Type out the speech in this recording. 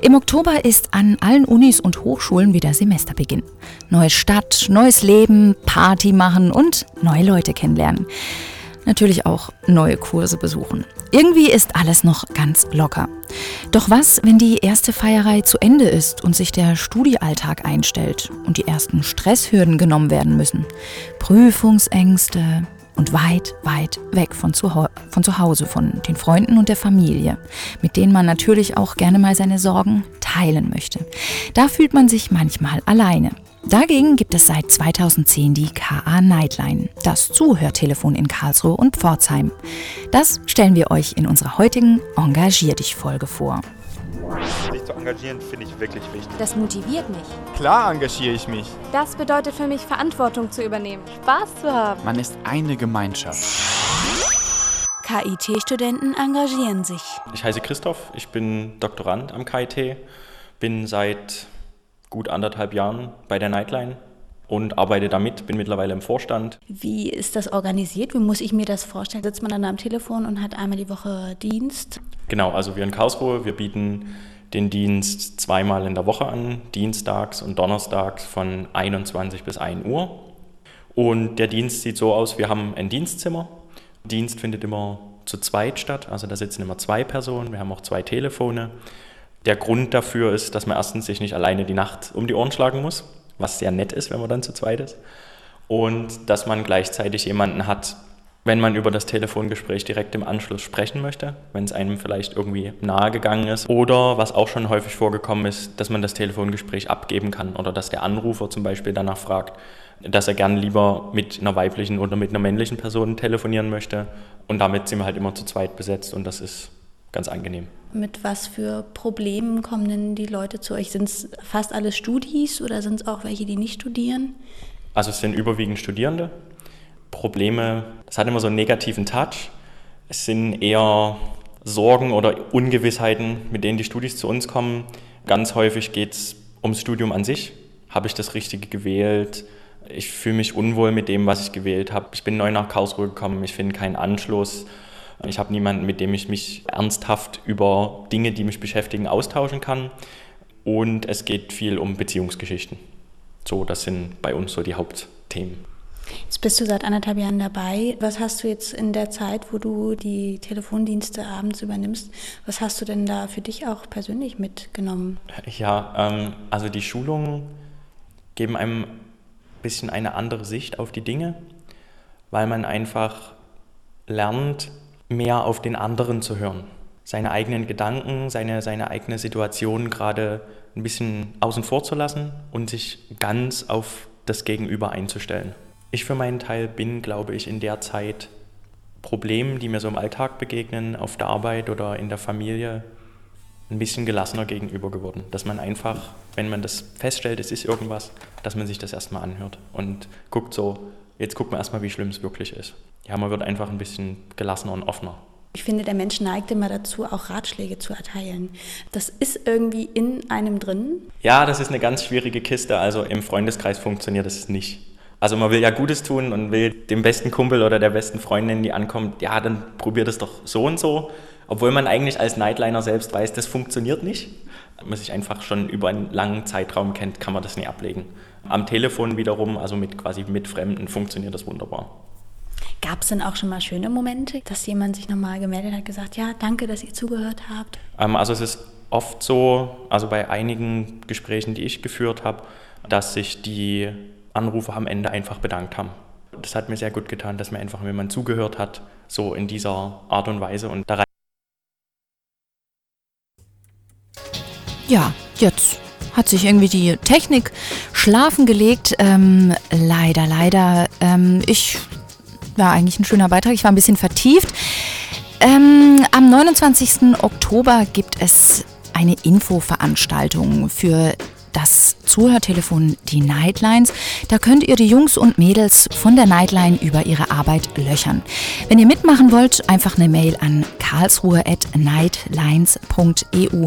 Im Oktober ist an allen Unis und Hochschulen wieder Semesterbeginn. Neue Stadt, neues Leben, Party machen und neue Leute kennenlernen. Natürlich auch neue Kurse besuchen. Irgendwie ist alles noch ganz locker. Doch was, wenn die erste Feierei zu Ende ist und sich der Studiealltag einstellt und die ersten Stresshürden genommen werden müssen? Prüfungsängste, und weit, weit weg von zu, von zu Hause, von den Freunden und der Familie, mit denen man natürlich auch gerne mal seine Sorgen teilen möchte. Da fühlt man sich manchmal alleine. Dagegen gibt es seit 2010 die KA Nightline, das Zuhörtelefon in Karlsruhe und Pforzheim. Das stellen wir euch in unserer heutigen Engagier dich Folge vor. Zu engagieren finde ich wirklich wichtig. Das motiviert mich. Klar engagiere ich mich. Das bedeutet für mich, Verantwortung zu übernehmen, Spaß zu haben. Man ist eine Gemeinschaft. KIT-Studenten engagieren sich. Ich heiße Christoph, ich bin Doktorand am KIT, bin seit gut anderthalb Jahren bei der Nightline und arbeite damit, bin mittlerweile im Vorstand. Wie ist das organisiert? Wie muss ich mir das vorstellen? Sitzt man dann am Telefon und hat einmal die Woche Dienst? Genau, also wir in Karlsruhe, wir bieten den Dienst zweimal in der Woche an, dienstags und donnerstags von 21 bis 1 Uhr. Und der Dienst sieht so aus, wir haben ein Dienstzimmer. Dienst findet immer zu zweit statt, also da sitzen immer zwei Personen, wir haben auch zwei Telefone. Der Grund dafür ist, dass man erstens sich nicht alleine die Nacht um die Ohren schlagen muss, was sehr nett ist, wenn man dann zu zweit ist. Und dass man gleichzeitig jemanden hat, wenn man über das Telefongespräch direkt im Anschluss sprechen möchte, wenn es einem vielleicht irgendwie nahe gegangen ist. Oder was auch schon häufig vorgekommen ist, dass man das Telefongespräch abgeben kann oder dass der Anrufer zum Beispiel danach fragt, dass er gern lieber mit einer weiblichen oder mit einer männlichen Person telefonieren möchte. Und damit sind wir halt immer zu zweit besetzt und das ist ganz angenehm. Mit was für Problemen kommen denn die Leute zu euch? Sind es fast alle Studis oder sind es auch welche, die nicht studieren? Also es sind überwiegend Studierende. Probleme, das hat immer so einen negativen Touch. Es sind eher Sorgen oder Ungewissheiten, mit denen die Studis zu uns kommen. Ganz häufig geht es ums Studium an sich. Habe ich das Richtige gewählt? Ich fühle mich unwohl mit dem, was ich gewählt habe. Ich bin neu nach Karlsruhe gekommen, ich finde keinen Anschluss. Ich habe niemanden, mit dem ich mich ernsthaft über Dinge, die mich beschäftigen, austauschen kann. Und es geht viel um Beziehungsgeschichten. So, das sind bei uns so die Hauptthemen. Jetzt bist du seit anderthalb Jahren dabei. Was hast du jetzt in der Zeit, wo du die Telefondienste abends übernimmst, was hast du denn da für dich auch persönlich mitgenommen? Ja, ähm, also die Schulungen geben einem ein bisschen eine andere Sicht auf die Dinge, weil man einfach lernt, mehr auf den anderen zu hören. Seine eigenen Gedanken, seine, seine eigene Situation gerade ein bisschen außen vor zu lassen und sich ganz auf das Gegenüber einzustellen. Ich für meinen Teil bin, glaube ich, in der Zeit Problemen, die mir so im Alltag begegnen, auf der Arbeit oder in der Familie, ein bisschen gelassener gegenüber geworden. Dass man einfach, wenn man das feststellt, es ist irgendwas, dass man sich das erstmal anhört und guckt so, jetzt guckt man erstmal, wie schlimm es wirklich ist. Ja, man wird einfach ein bisschen gelassener und offener. Ich finde, der Mensch neigt immer dazu, auch Ratschläge zu erteilen. Das ist irgendwie in einem drin. Ja, das ist eine ganz schwierige Kiste. Also im Freundeskreis funktioniert das nicht. Also man will ja Gutes tun und will dem besten Kumpel oder der besten Freundin, die ankommt, ja, dann probiert es doch so und so. Obwohl man eigentlich als Nightliner selbst weiß, das funktioniert nicht. Wenn man sich einfach schon über einen langen Zeitraum kennt, kann man das nie ablegen. Am Telefon wiederum, also mit quasi mit Fremden, funktioniert das wunderbar. Gab es denn auch schon mal schöne Momente, dass jemand sich nochmal gemeldet hat, gesagt, ja, danke, dass ihr zugehört habt? Ähm, also es ist oft so, also bei einigen Gesprächen, die ich geführt habe, dass sich die Anrufer am Ende einfach bedankt haben. Das hat mir sehr gut getan, dass mir einfach, man zugehört hat, so in dieser Art und Weise und da rein. Ja, jetzt hat sich irgendwie die Technik schlafen gelegt. Ähm, leider, leider. Ähm, ich war eigentlich ein schöner Beitrag. Ich war ein bisschen vertieft. Ähm, am 29. Oktober gibt es eine Infoveranstaltung für das Zuhörtelefon die Nightlines. Da könnt ihr die Jungs und Mädels von der Nightline über ihre Arbeit löchern. Wenn ihr mitmachen wollt, einfach eine Mail an karlsruhe.nightlines.eu